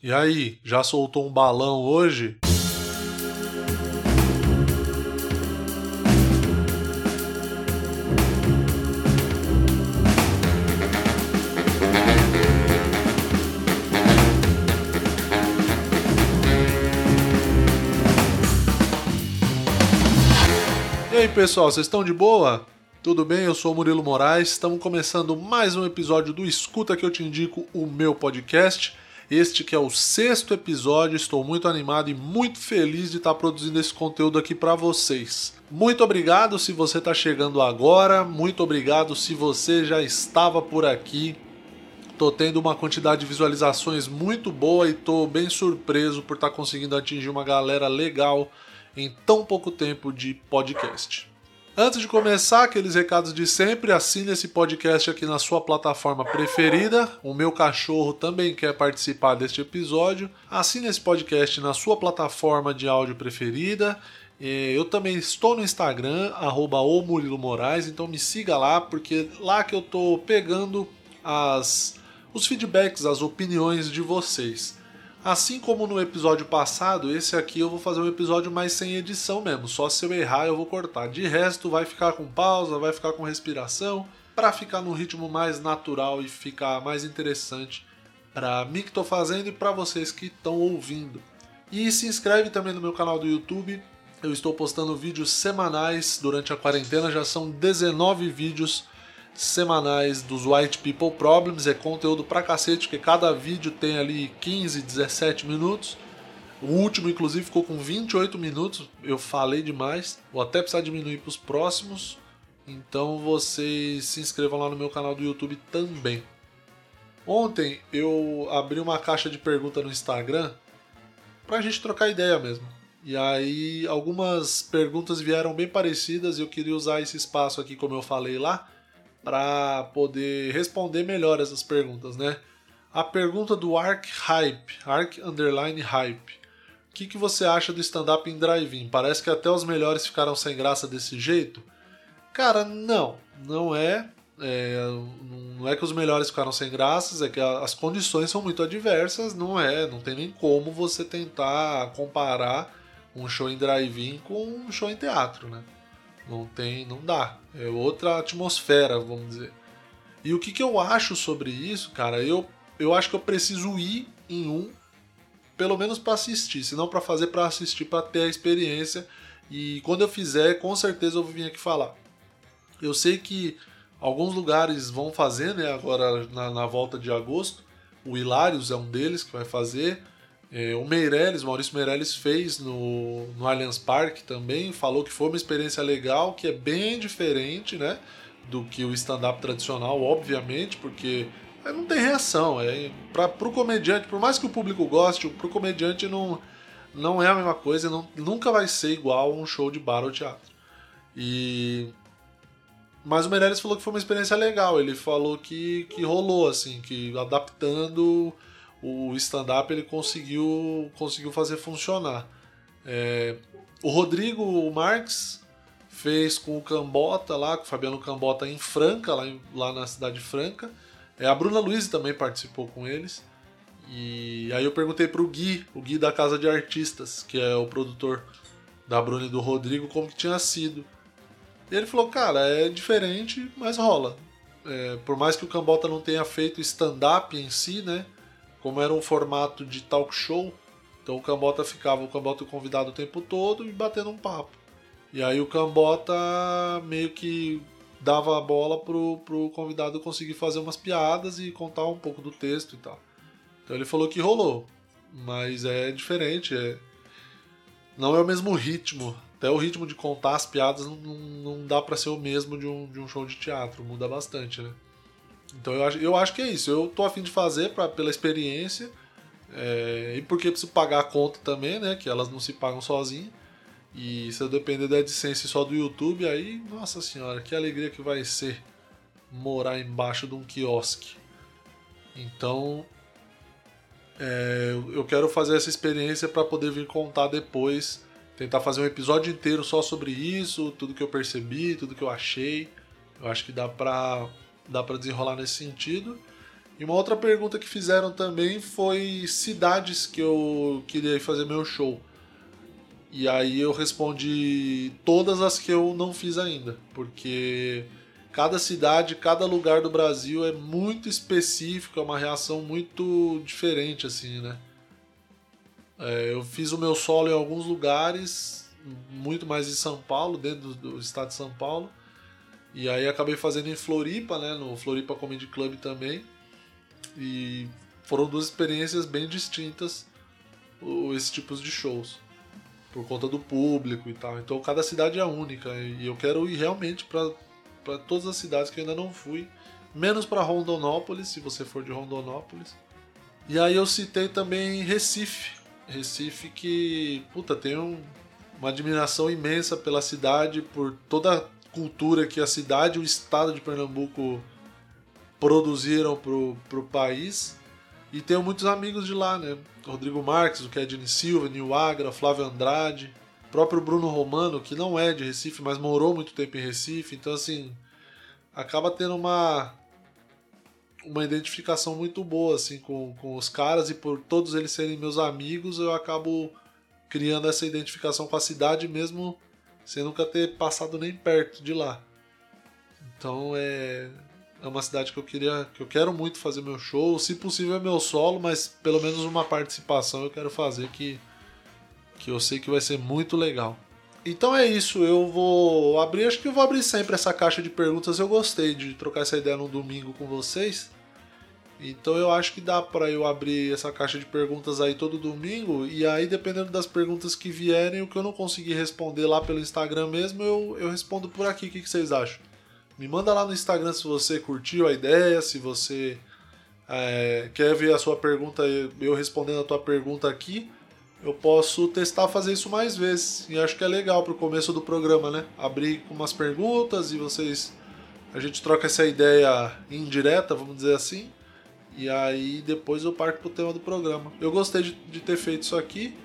E aí, já soltou um balão hoje? E aí, pessoal, vocês estão de boa? Tudo bem? Eu sou Murilo Moraes. Estamos começando mais um episódio do Escuta que eu te indico, o meu podcast. Este que é o sexto episódio, estou muito animado e muito feliz de estar produzindo esse conteúdo aqui para vocês. Muito obrigado se você está chegando agora, muito obrigado se você já estava por aqui. Tô tendo uma quantidade de visualizações muito boa e tô bem surpreso por estar conseguindo atingir uma galera legal em tão pouco tempo de podcast. Antes de começar, aqueles recados de sempre, assine esse podcast aqui na sua plataforma preferida. O meu cachorro também quer participar deste episódio. Assine esse podcast na sua plataforma de áudio preferida. Eu também estou no Instagram, arroba Murilo Moraes, então me siga lá, porque lá que eu tô pegando as, os feedbacks, as opiniões de vocês. Assim como no episódio passado, esse aqui eu vou fazer um episódio mais sem edição mesmo. Só se eu errar eu vou cortar. De resto, vai ficar com pausa, vai ficar com respiração, para ficar num ritmo mais natural e ficar mais interessante para mim que estou fazendo e para vocês que estão ouvindo. E se inscreve também no meu canal do YouTube. Eu estou postando vídeos semanais durante a quarentena, já são 19 vídeos semanais dos White People Problems. É conteúdo pra cacete, porque cada vídeo tem ali 15, 17 minutos. O último, inclusive, ficou com 28 minutos. Eu falei demais. Vou até precisar diminuir para os próximos. Então vocês se inscrevam lá no meu canal do YouTube também. Ontem eu abri uma caixa de pergunta no Instagram pra gente trocar ideia mesmo. E aí algumas perguntas vieram bem parecidas e eu queria usar esse espaço aqui, como eu falei lá, para poder responder melhor essas perguntas, né? A pergunta do Arc Hype, Arc Underline Hype. O que, que você acha do stand-up em drive-in? Parece que até os melhores ficaram sem graça desse jeito? Cara, não. Não é. é não é que os melhores ficaram sem graças, é que as condições são muito adversas, não é? Não tem nem como você tentar comparar um show em drive-in com um show em teatro, né? Não tem, não dá. É outra atmosfera, vamos dizer. E o que, que eu acho sobre isso, cara? Eu, eu acho que eu preciso ir em um, pelo menos para assistir, se não para fazer para assistir, para ter a experiência. E quando eu fizer, com certeza eu vou vir aqui falar. Eu sei que alguns lugares vão fazer, né? Agora na, na volta de agosto. O Hilários é um deles que vai fazer. É, o Meirelles, Maurício Meirelles fez no, no Allianz Parque também, falou que foi uma experiência legal, que é bem diferente, né? Do que o stand-up tradicional, obviamente, porque não tem reação. É, para o comediante, por mais que o público goste, para o comediante não, não é a mesma coisa, não, nunca vai ser igual um show de bar ou teatro. E mas o Meirelles falou que foi uma experiência legal. Ele falou que, que rolou, assim, que adaptando o stand-up ele conseguiu, conseguiu fazer funcionar. É, o Rodrigo Marques fez com o Cambota lá, com o Fabiano Cambota em Franca, lá, em, lá na cidade Franca. É, a Bruna Luiz também participou com eles. E aí eu perguntei pro Gui, o Gui da Casa de Artistas, que é o produtor da Bruna e do Rodrigo, como que tinha sido. E ele falou, cara, é diferente, mas rola. É, por mais que o Cambota não tenha feito stand-up em si, né? Como era um formato de talk show, então o Cambota ficava o Cambota convidado o tempo todo e batendo um papo. E aí o Cambota meio que dava a bola pro, pro convidado conseguir fazer umas piadas e contar um pouco do texto e tal. Então ele falou que rolou, mas é diferente, é... não é o mesmo ritmo. Até o ritmo de contar as piadas não, não dá para ser o mesmo de um, de um show de teatro, muda bastante, né? Então eu acho, eu acho que é isso. Eu tô afim de fazer pra, pela experiência. É, e porque preciso pagar a conta também, né? Que elas não se pagam sozinhas. E se eu depender da AdSense só do YouTube, aí, nossa senhora, que alegria que vai ser morar embaixo de um quiosque. Então, é, eu quero fazer essa experiência para poder vir contar depois, tentar fazer um episódio inteiro só sobre isso, tudo que eu percebi, tudo que eu achei. Eu acho que dá pra dá para desenrolar nesse sentido. E uma outra pergunta que fizeram também foi cidades que eu queria fazer meu show. E aí eu respondi todas as que eu não fiz ainda, porque cada cidade, cada lugar do Brasil é muito específico, é uma reação muito diferente assim, né? É, eu fiz o meu solo em alguns lugares, muito mais em São Paulo, dentro do estado de São Paulo. E aí acabei fazendo em Floripa, né, no Floripa Comedy Club também. E foram duas experiências bem distintas esses tipos de shows por conta do público e tal. Então cada cidade é única e eu quero ir realmente para todas as cidades que eu ainda não fui, menos para Rondonópolis, se você for de Rondonópolis. E aí eu citei também Recife, Recife que, puta, tem um, uma admiração imensa pela cidade, por toda cultura que a cidade o estado de Pernambuco produziram pro, pro país. E tenho muitos amigos de lá, né? Rodrigo Marques, o Kedney Silva, Nil Agra, Flávio Andrade, próprio Bruno Romano, que não é de Recife, mas morou muito tempo em Recife. Então, assim, acaba tendo uma uma identificação muito boa assim com, com os caras e por todos eles serem meus amigos eu acabo criando essa identificação com a cidade mesmo sem nunca ter passado nem perto de lá então é é uma cidade que eu queria que eu quero muito fazer meu show se possível é meu solo mas pelo menos uma participação eu quero fazer que que eu sei que vai ser muito legal então é isso, eu vou abrir, acho que eu vou abrir sempre essa caixa de perguntas. Eu gostei de trocar essa ideia no domingo com vocês. Então eu acho que dá para eu abrir essa caixa de perguntas aí todo domingo e aí dependendo das perguntas que vierem, o que eu não conseguir responder lá pelo Instagram mesmo, eu, eu respondo por aqui. O que, que vocês acham? Me manda lá no Instagram se você curtiu a ideia, se você é, quer ver a sua pergunta, eu respondendo a tua pergunta aqui. Eu posso testar fazer isso mais vezes. E acho que é legal pro começo do programa, né? Abrir com umas perguntas e vocês. A gente troca essa ideia indireta, vamos dizer assim. E aí depois eu parto pro tema do programa. Eu gostei de, de ter feito isso aqui.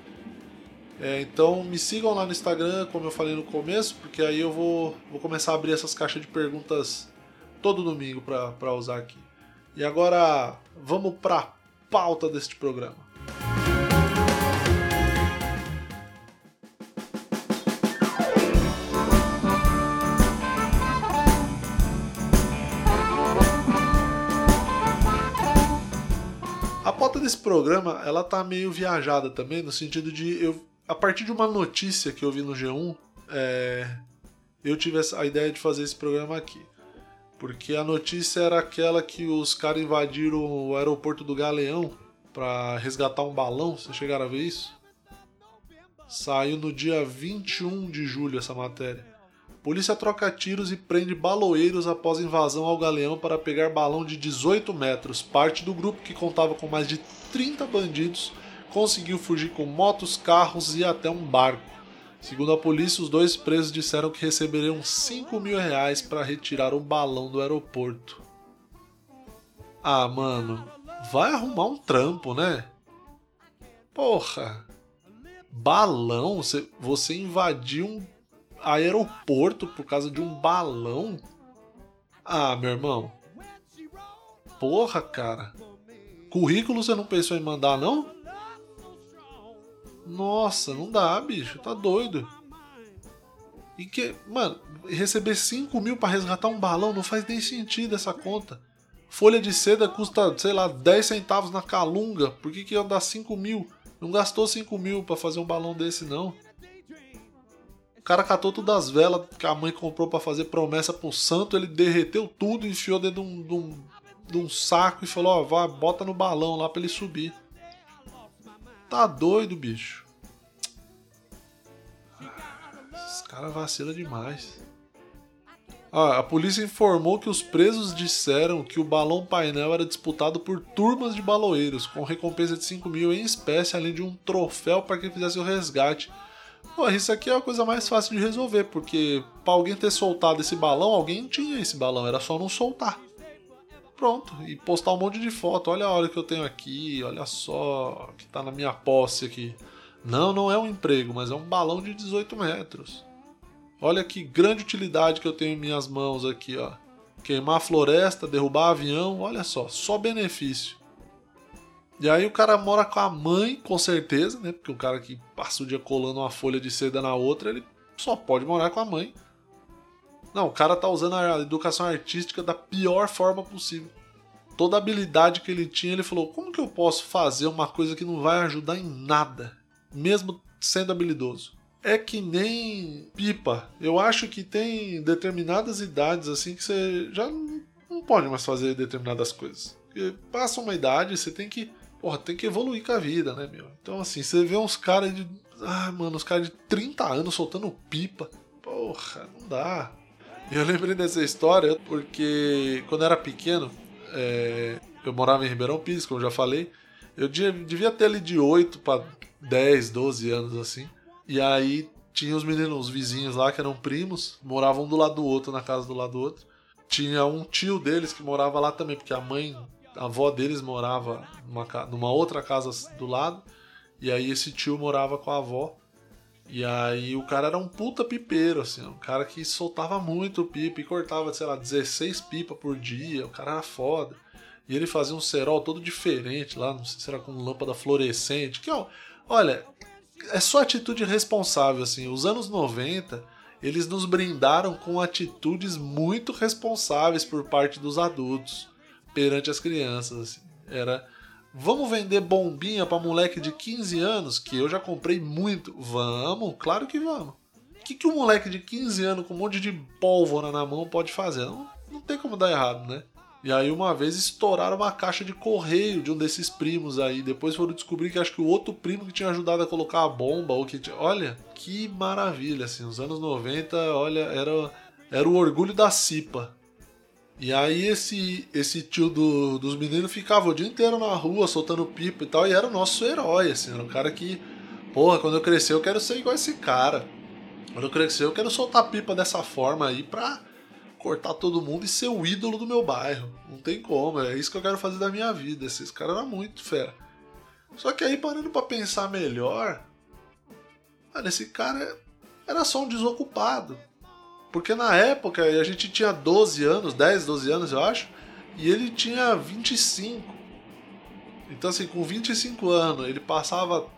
É, então me sigam lá no Instagram, como eu falei no começo, porque aí eu vou, vou começar a abrir essas caixas de perguntas todo domingo para usar aqui. E agora vamos para pauta deste programa. Desse programa, ela tá meio viajada também, no sentido de eu. A partir de uma notícia que eu vi no G1, é, eu tive a ideia de fazer esse programa aqui. Porque a notícia era aquela que os caras invadiram o aeroporto do Galeão para resgatar um balão. Vocês chegaram a ver isso? Saiu no dia 21 de julho essa matéria. Polícia troca tiros e prende baloeiros após invasão ao galeão para pegar balão de 18 metros. Parte do grupo, que contava com mais de 30 bandidos, conseguiu fugir com motos, carros e até um barco. Segundo a polícia, os dois presos disseram que receberiam 5 mil reais para retirar o balão do aeroporto. Ah, mano, vai arrumar um trampo, né? Porra! Balão? Você, invadiu um aeroporto por causa de um balão? Ah, meu irmão. Porra, cara. Currículo você não pensou em mandar, não? Nossa, não dá, bicho. Tá doido. E que, mano, receber 5 mil pra resgatar um balão não faz nem sentido essa conta. Folha de seda custa, sei lá, 10 centavos na calunga. Por que, que ia dar 5 mil? Não gastou 5 mil pra fazer um balão desse, não. O cara catou todas as velas que a mãe comprou para fazer promessa pro santo, ele derreteu tudo, enfiou dentro de um, de um, de um saco e falou: Ó, vai, bota no balão lá pra ele subir. Tá doido, bicho. Esse cara vacila demais. Ah, a polícia informou que os presos disseram que o balão painel era disputado por turmas de baloeiros, com recompensa de 5 mil em espécie, além de um troféu para quem fizesse o resgate Pô, isso aqui é a coisa mais fácil de resolver, porque para alguém ter soltado esse balão, alguém tinha esse balão, era só não soltar. Pronto, e postar um monte de foto. Olha a hora que eu tenho aqui, olha só, que tá na minha posse aqui. Não, não é um emprego, mas é um balão de 18 metros. Olha que grande utilidade que eu tenho em minhas mãos aqui, ó. queimar floresta, derrubar avião, olha só, só benefício. E aí o cara mora com a mãe, com certeza, né? Porque o cara que passa o dia colando uma folha de seda na outra, ele só pode morar com a mãe. Não, o cara tá usando a educação artística da pior forma possível. Toda a habilidade que ele tinha, ele falou: como que eu posso fazer uma coisa que não vai ajudar em nada, mesmo sendo habilidoso? É que nem pipa. Eu acho que tem determinadas idades assim que você já não pode mais fazer determinadas coisas. Porque passa uma idade, você tem que porra, tem que evoluir com a vida, né, meu? Então, assim, você vê uns caras de. Ah, mano, uns caras de 30 anos soltando pipa. Porra, não dá. Eu lembrei dessa história porque quando eu era pequeno, é, eu morava em Ribeirão Pires, como eu já falei. Eu devia ter ali de 8 para 10, 12 anos assim. E aí tinha os meninos, os vizinhos lá que eram primos, moravam um do lado do outro, na casa do lado do outro. Tinha um tio deles que morava lá também, porque a mãe a avó deles morava numa, numa outra casa do lado, e aí esse tio morava com a avó. E aí o cara era um puta pipeiro, assim, um cara que soltava muito pipa e cortava, sei lá, 16 pipa por dia, o cara era foda. E ele fazia um cerol todo diferente lá, não sei se era com lâmpada fluorescente, que ó, olha, é só atitude responsável, assim, os anos 90 eles nos brindaram com atitudes muito responsáveis por parte dos adultos perante as crianças. Assim. Era, vamos vender bombinha para moleque de 15 anos, que eu já comprei muito. Vamos, claro que vamos. O que, que um moleque de 15 anos com um monte de pólvora na mão pode fazer? Não, não tem como dar errado, né? E aí uma vez estouraram uma caixa de correio de um desses primos aí. Depois foram descobrir que acho que o outro primo que tinha ajudado a colocar a bomba ou que tinha... olha, que maravilha assim, os anos 90, olha, era era o orgulho da Cipa. E aí esse esse tio do, dos meninos ficava o dia inteiro na rua soltando pipa e tal, e era o nosso herói, assim, era um cara que, porra, quando eu crescer eu quero ser igual esse cara. Quando eu crescer eu quero soltar pipa dessa forma aí pra cortar todo mundo e ser o ídolo do meu bairro. Não tem como, é isso que eu quero fazer da minha vida. Esses caras eram muito fera. Só que aí parando para pensar melhor, mano, esse cara era só um desocupado. Porque na época a gente tinha 12 anos, 10, 12 anos eu acho, e ele tinha 25. Então, assim, com 25 anos, ele passava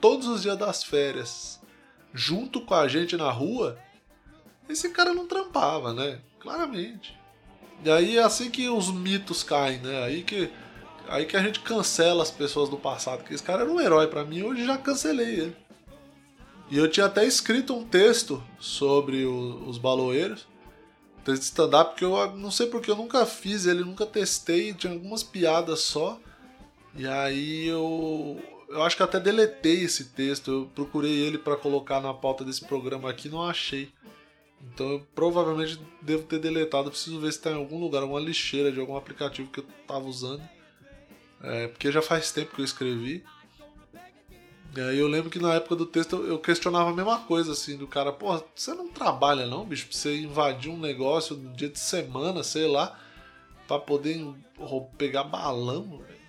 todos os dias das férias junto com a gente na rua. Esse cara não trampava, né? Claramente. E aí é assim que os mitos caem, né? Aí que, aí que a gente cancela as pessoas do passado. Porque esse cara era um herói para mim, hoje já cancelei ele. E eu tinha até escrito um texto sobre o, os baloeiros. Texto de stand-up, que eu não sei porque eu nunca fiz ele, nunca testei, tinha algumas piadas só. E aí eu. Eu acho que até deletei esse texto. Eu procurei ele para colocar na pauta desse programa aqui não achei. Então eu provavelmente devo ter deletado. Preciso ver se está em algum lugar, alguma lixeira de algum aplicativo que eu estava usando. É, porque já faz tempo que eu escrevi. Aí eu lembro que na época do texto eu questionava a mesma coisa, assim, do cara, pô, você não trabalha não, bicho, pra você invadir um negócio no dia de semana, sei lá, pra poder pegar balão, velho.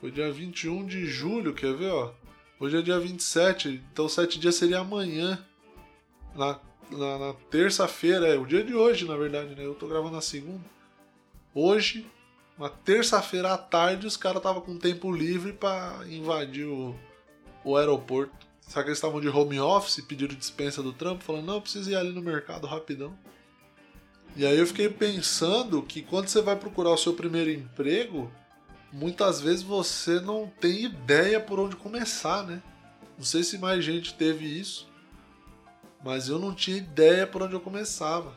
Foi dia 21 de julho, quer ver, ó? Hoje é dia 27, então sete dias seria amanhã. Na, na, na terça-feira, é o dia de hoje, na verdade, né? Eu tô gravando na segunda. Hoje, uma terça-feira à tarde, os caras tava com tempo livre para invadir o, o aeroporto. Será que eles estavam de home office, pediram dispensa do trampo, falando, não, preciso ir ali no mercado rapidão. E aí eu fiquei pensando que quando você vai procurar o seu primeiro emprego, muitas vezes você não tem ideia por onde começar, né? Não sei se mais gente teve isso, mas eu não tinha ideia por onde eu começava.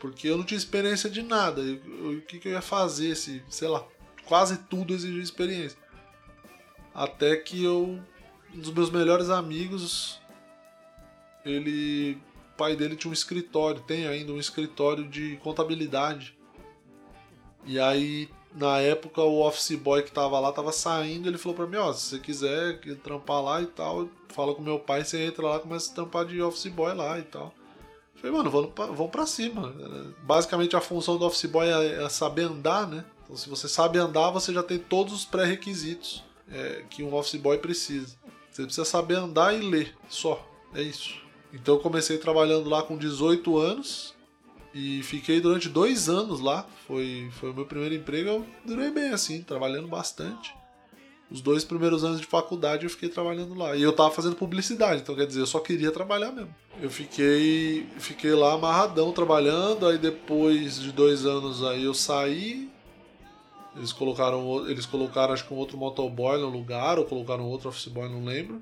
Porque eu não tinha experiência de nada. O que, que eu ia fazer se, sei lá, quase tudo exigia experiência. Até que eu. Um dos meus melhores amigos. Ele. O pai dele tinha um escritório, tem ainda um escritório de contabilidade. E aí, na época, o office boy que tava lá tava saindo. Ele falou pra mim: Ó, se você quiser trampar lá e tal, fala com meu pai, você entra lá começa a trampar de office boy lá e tal. Eu falei, mano, vamos pra, vamos pra cima. Basicamente, a função do office boy é, é saber andar, né? Então, se você sabe andar, você já tem todos os pré-requisitos é, que um office boy precisa. Você precisa saber andar e ler, só. É isso. Então eu comecei trabalhando lá com 18 anos E fiquei durante dois anos lá. Foi, foi o meu primeiro emprego. Eu durei bem assim, trabalhando bastante. Os dois primeiros anos de faculdade eu fiquei trabalhando lá. E eu tava fazendo publicidade, então quer dizer, eu só queria trabalhar mesmo. Eu fiquei, fiquei lá amarradão trabalhando, aí depois de dois anos aí eu saí. Eles colocaram, eles colocaram acho que um outro motoboy no lugar, ou colocaram outro office boy, não lembro.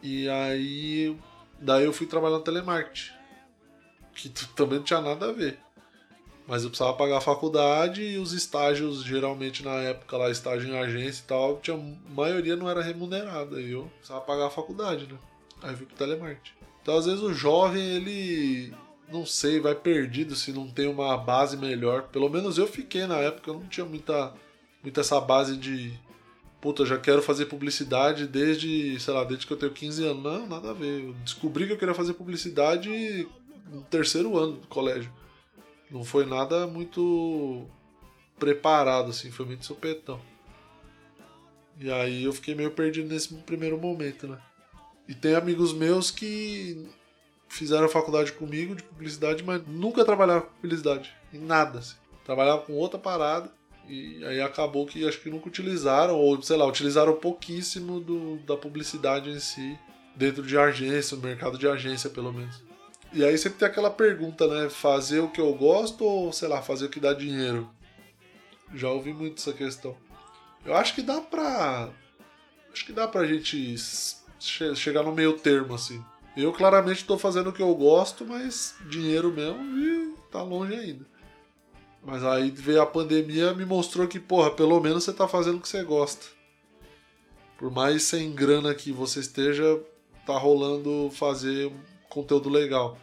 E aí, daí eu fui trabalhar no telemarketing, que também não tinha nada a ver. Mas eu precisava pagar a faculdade e os estágios, geralmente na época lá, estágio em agência e tal, tinha, a maioria não era remunerada. E eu precisava pagar a faculdade, né? Aí eu fui pro telemarketing. Então às vezes o jovem, ele. Não sei, vai perdido se não tem uma base melhor. Pelo menos eu fiquei na época, eu não tinha muita, muita essa base de. Puta, já quero fazer publicidade desde, sei lá, desde que eu tenho 15 anos. Não, nada a ver. Eu descobri que eu queria fazer publicidade no terceiro ano do colégio. Não foi nada muito preparado, assim, foi muito supetão. E aí eu fiquei meio perdido nesse primeiro momento, né? E tem amigos meus que fizeram faculdade comigo de publicidade, mas nunca trabalharam com publicidade, em nada, assim. Com outra parada e aí acabou que acho que nunca utilizaram, ou sei lá, utilizaram pouquíssimo do, da publicidade em si, dentro de agência, no mercado de agência pelo menos. E aí sempre tem aquela pergunta, né? Fazer o que eu gosto ou, sei lá, fazer o que dá dinheiro? Já ouvi muito essa questão. Eu acho que dá pra. Acho que dá pra gente chegar no meio termo, assim. Eu claramente estou fazendo o que eu gosto, mas dinheiro mesmo e tá longe ainda. Mas aí veio a pandemia me mostrou que, porra, pelo menos você tá fazendo o que você gosta. Por mais sem grana que você esteja, tá rolando fazer conteúdo legal.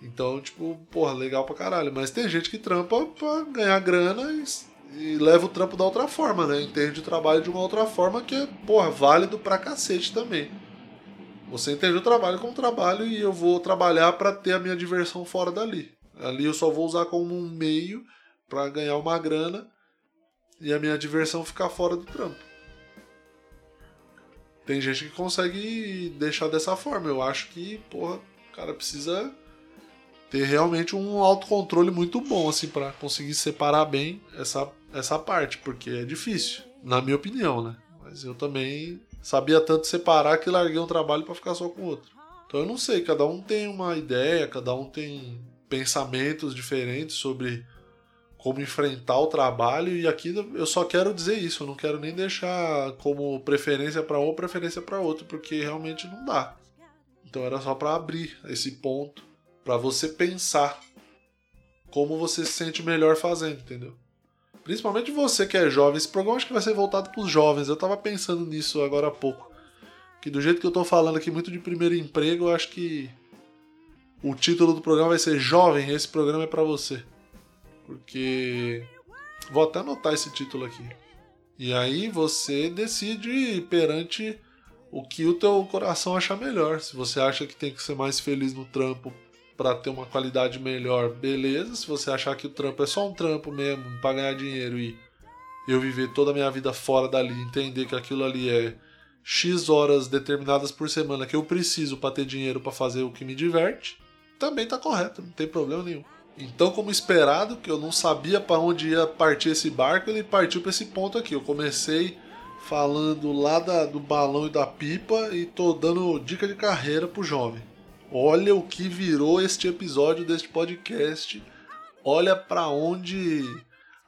Então, tipo, porra, legal pra caralho. Mas tem gente que trampa pra ganhar grana e, e leva o trampo da outra forma, né? Entende o trabalho de uma outra forma que é, porra, válido pra cacete também. Você entende o trabalho como trabalho e eu vou trabalhar para ter a minha diversão fora dali. Ali eu só vou usar como um meio para ganhar uma grana e a minha diversão ficar fora do trampo. Tem gente que consegue deixar dessa forma. Eu acho que, porra, o cara precisa ter realmente um autocontrole muito bom, assim, para conseguir separar bem essa, essa parte, porque é difícil, na minha opinião, né? Mas eu também sabia tanto separar que larguei um trabalho para ficar só com outro. Então eu não sei, cada um tem uma ideia, cada um tem pensamentos diferentes sobre como enfrentar o trabalho e aqui eu só quero dizer isso, eu não quero nem deixar como preferência para um ou preferência para outro, porque realmente não dá. Então era só para abrir esse ponto para você pensar como você se sente melhor fazendo, entendeu? Principalmente você que é jovem. Esse programa acho que vai ser voltado para os jovens. Eu estava pensando nisso agora há pouco. Que do jeito que eu estou falando aqui muito de primeiro emprego, eu acho que o título do programa vai ser Jovem, esse programa é para você. Porque vou até anotar esse título aqui. E aí você decide perante o que o teu coração achar melhor. Se você acha que tem que ser mais feliz no trampo para ter uma qualidade melhor, beleza. Se você achar que o trampo é só um trampo mesmo, para ganhar dinheiro e eu viver toda a minha vida fora dali, entender que aquilo ali é X horas determinadas por semana que eu preciso para ter dinheiro para fazer o que me diverte, também tá correto, não tem problema nenhum. Então, como esperado, que eu não sabia para onde ia partir esse barco, ele partiu para esse ponto aqui. Eu comecei falando lá da, do balão e da pipa e tô dando dica de carreira pro jovem. Olha o que virou este episódio deste podcast. Olha para onde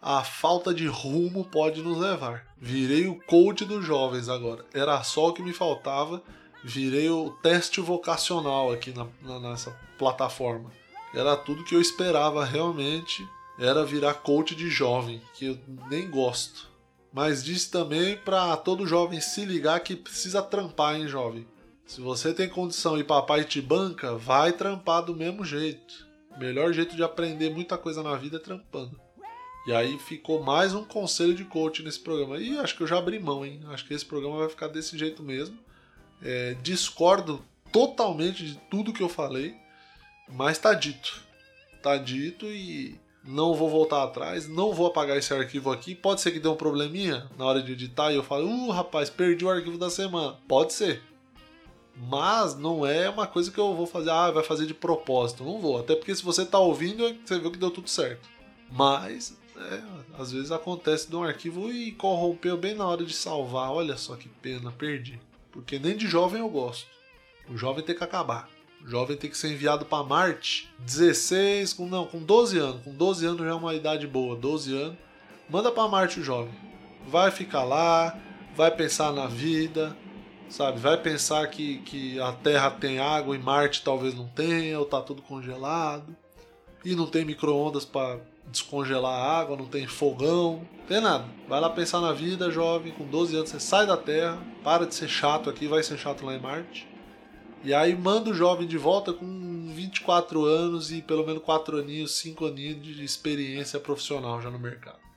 a falta de rumo pode nos levar. Virei o coach dos jovens agora. Era só o que me faltava. Virei o teste vocacional aqui na, na, nessa plataforma. Era tudo que eu esperava realmente. Era virar coach de jovem, que eu nem gosto. Mas disse também para todo jovem se ligar que precisa trampar, hein, jovem. Se você tem condição e papai te banca, vai trampar do mesmo jeito. Melhor jeito de aprender muita coisa na vida é trampando. E aí ficou mais um conselho de coach nesse programa. E acho que eu já abri mão, hein? Acho que esse programa vai ficar desse jeito mesmo. É, discordo totalmente de tudo que eu falei, mas tá dito. Tá dito e não vou voltar atrás, não vou apagar esse arquivo aqui. Pode ser que dê um probleminha na hora de editar e eu falo, uh, rapaz, perdi o arquivo da semana. Pode ser Mas não é uma coisa que eu vou fazer, ah, vai fazer de propósito. Não vou. Até porque se você tá ouvindo, você viu que deu tudo certo. Mas, é, às vezes acontece de um arquivo e corrompeu bem na hora de salvar. Olha só que pena, perdi. Porque nem de jovem eu gosto. O jovem tem que acabar. O jovem tem que ser enviado para Marte. 16, com, não, com 12 anos. Com 12 anos já é uma idade boa. 12 anos. Manda para Marte o jovem. Vai ficar lá, vai pensar na vida, sabe? Vai pensar que, que a Terra tem água e Marte talvez não tenha, ou tá tudo congelado. E não tem micro-ondas para descongelar a água, não tem fogão, não tem nada. Vai lá pensar na vida, jovem, com 12 anos você sai da Terra, para de ser chato aqui, vai ser chato lá em Marte. E aí manda o jovem de volta com 24 anos e pelo menos 4 aninhos, 5 aninhos de experiência profissional já no mercado.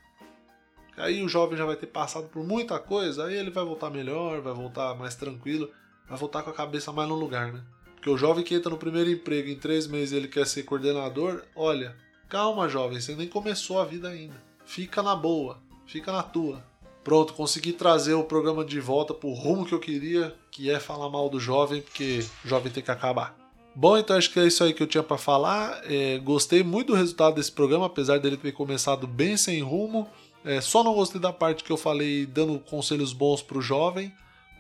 Aí o jovem já vai ter passado por muita coisa, aí ele vai voltar melhor, vai voltar mais tranquilo, vai voltar com a cabeça mais no lugar, né? Porque o jovem que entra no primeiro emprego em três meses ele quer ser coordenador, olha, calma jovem, você nem começou a vida ainda. Fica na boa, fica na tua. Pronto, consegui trazer o programa de volta pro rumo que eu queria, que é falar mal do jovem, porque o jovem tem que acabar. Bom, então acho que é isso aí que eu tinha para falar. É, gostei muito do resultado desse programa, apesar dele ter começado bem sem rumo. É, só não gostei da parte que eu falei dando conselhos bons pro jovem,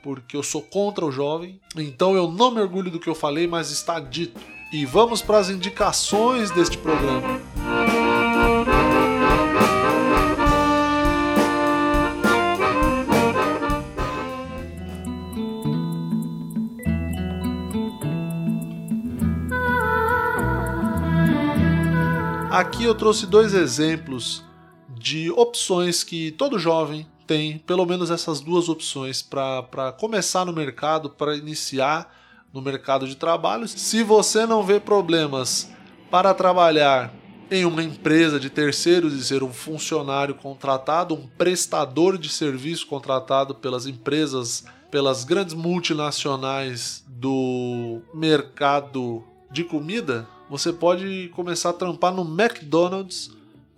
porque eu sou contra o jovem. Então eu não me orgulho do que eu falei, mas está dito. E vamos para as indicações deste programa. Aqui eu trouxe dois exemplos de opções que todo jovem tem, pelo menos essas duas opções para começar no mercado, para iniciar no mercado de trabalho. Se você não vê problemas para trabalhar em uma empresa de terceiros e ser um funcionário contratado, um prestador de serviço contratado pelas empresas, pelas grandes multinacionais do mercado de comida, você pode começar a trampar no McDonald's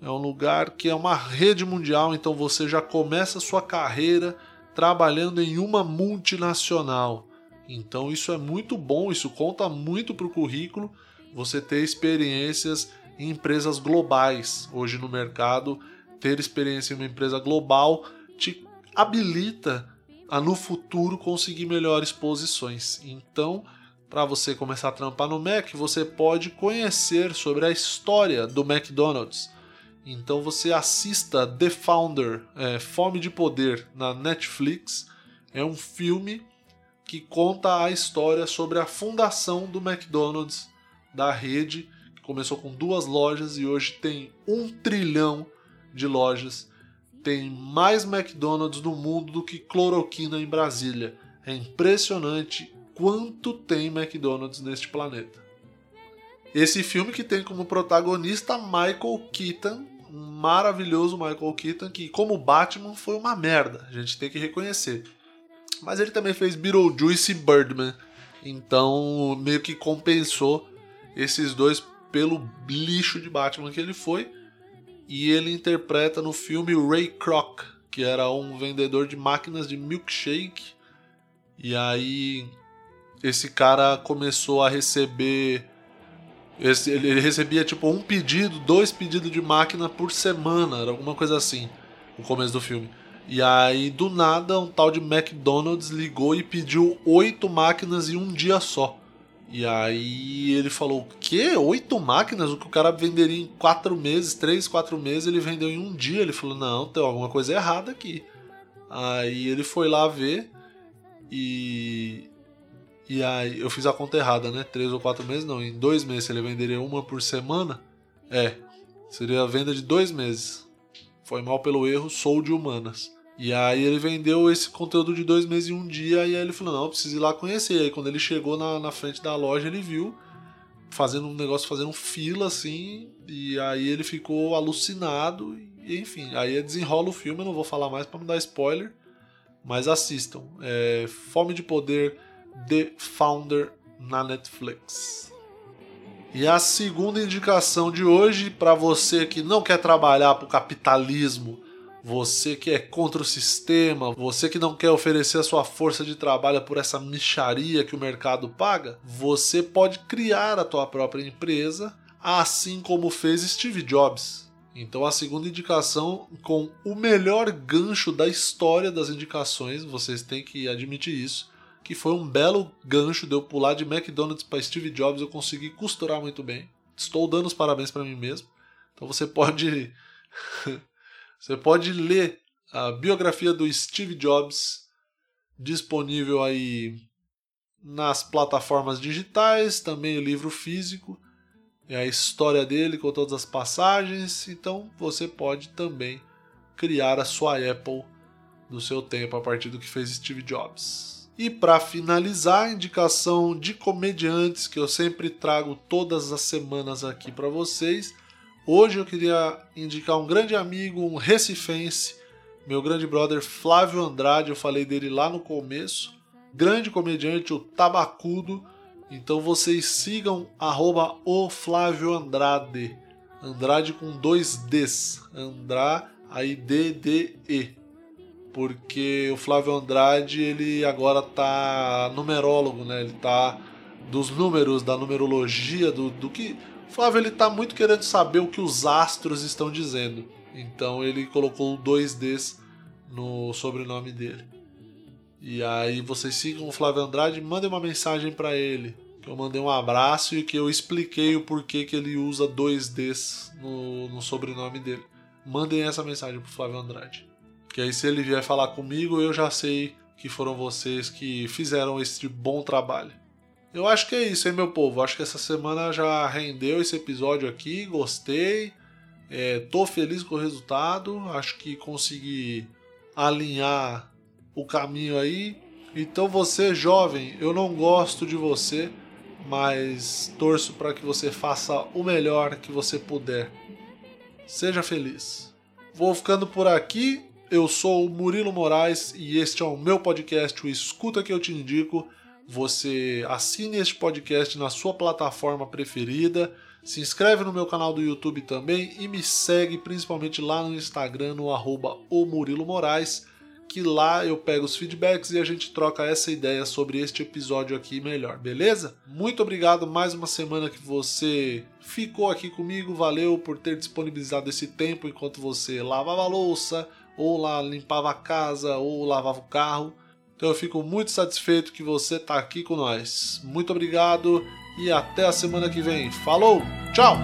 é um lugar que é uma rede mundial, então você já começa a sua carreira trabalhando em uma multinacional. Então isso é muito bom, isso conta muito para o currículo, você ter experiências em empresas globais. Hoje no mercado, ter experiência em uma empresa global te habilita a no futuro conseguir melhores posições. Então, para você começar a trampar no Mac, você pode conhecer sobre a história do McDonald's então você assista The Founder, é, Fome de Poder, na Netflix. É um filme que conta a história sobre a fundação do McDonald's, da rede, que começou com duas lojas e hoje tem um trilhão de lojas. Tem mais McDonald's no mundo do que cloroquina em Brasília. É impressionante quanto tem McDonald's neste planeta. Esse filme que tem como protagonista Michael Keaton, maravilhoso Michael Keaton, que como Batman foi uma merda, a gente tem que reconhecer. Mas ele também fez Beetlejuice e Birdman, então meio que compensou esses dois pelo lixo de Batman que ele foi. E ele interpreta no filme Ray Kroc, que era um vendedor de máquinas de milkshake. E aí esse cara começou a receber esse, ele recebia tipo um pedido, dois pedidos de máquina por semana, era alguma coisa assim, no começo do filme. E aí, do nada, um tal de McDonald's ligou e pediu oito máquinas em um dia só. E aí ele falou: O quê? Oito máquinas? O que o cara venderia em quatro meses, três, quatro meses, ele vendeu em um dia. Ele falou: Não, tem alguma coisa errada aqui. Aí ele foi lá ver e e aí eu fiz a conta errada, né? Três ou quatro meses, não. Em dois meses, se ele venderia uma por semana, é. Seria a venda de dois meses. Foi mal pelo erro, sou de humanas. E aí ele vendeu esse conteúdo de dois meses em um dia, e aí ele falou, não, preciso ir lá conhecer. E aí quando ele chegou na, na frente da loja, ele viu fazendo um negócio, fazendo fila assim, e aí ele ficou alucinado, e enfim, aí desenrola o filme, eu não vou falar mais para não dar spoiler, mas assistam. É, Fome de Poder The Founder na Netflix. E a segunda indicação de hoje, para você que não quer trabalhar para o capitalismo você que é contra o sistema, você que não quer oferecer a sua força de trabalho por essa micharia que o mercado paga, você pode criar a tua própria empresa, assim como fez Steve Jobs. Então a segunda indicação com o melhor gancho da história das indicações, vocês têm que admitir isso, que foi um belo gancho de eu pular de McDonald's para Steve Jobs, eu consegui costurar muito bem. Estou dando os parabéns para mim mesmo. Então você pode Você pode ler a biografia do Steve Jobs disponível aí nas plataformas digitais, também o livro físico, é a história dele com todas as passagens, então você pode também criar a sua Apple do seu tempo a partir do que fez Steve Jobs. E para finalizar, a indicação de comediantes que eu sempre trago todas as semanas aqui para vocês Hoje eu queria indicar um grande amigo, um recifense, meu grande brother Flávio Andrade, eu falei dele lá no começo. Grande comediante, o Tabacudo. Então vocês sigam arroba o Flávio Andrade. Andrade com dois Ds. Andrá, aí D-D-E. Porque o Flávio Andrade, ele agora tá numerólogo, né? Ele tá dos números, da numerologia, do, do que Flávio ele tá muito querendo saber o que os astros estão dizendo. Então ele colocou dois Ds no sobrenome dele. E aí vocês sigam o Flávio Andrade, mandem uma mensagem para ele, que eu mandei um abraço e que eu expliquei o porquê que ele usa dois Ds no, no sobrenome dele. Mandem essa mensagem pro Flávio Andrade. Que aí se ele vier falar comigo, eu já sei que foram vocês que fizeram este bom trabalho. Eu acho que é isso, hein, meu povo? Acho que essa semana já rendeu esse episódio aqui, gostei. É, tô feliz com o resultado. Acho que consegui alinhar o caminho aí. Então você, jovem, eu não gosto de você, mas torço para que você faça o melhor que você puder. Seja feliz. Vou ficando por aqui. Eu sou o Murilo Moraes e este é o meu podcast, o Escuta que eu te indico você assine este podcast na sua plataforma preferida, se inscreve no meu canal do YouTube também e me segue principalmente lá no Instagram, no arroba o Murilo Moraes, que lá eu pego os feedbacks e a gente troca essa ideia sobre este episódio aqui melhor, beleza? Muito obrigado mais uma semana que você ficou aqui comigo, valeu por ter disponibilizado esse tempo enquanto você lavava a louça, ou lá limpava a casa, ou lavava o carro. Então eu fico muito satisfeito que você está aqui com nós. Muito obrigado e até a semana que vem. Falou, tchau!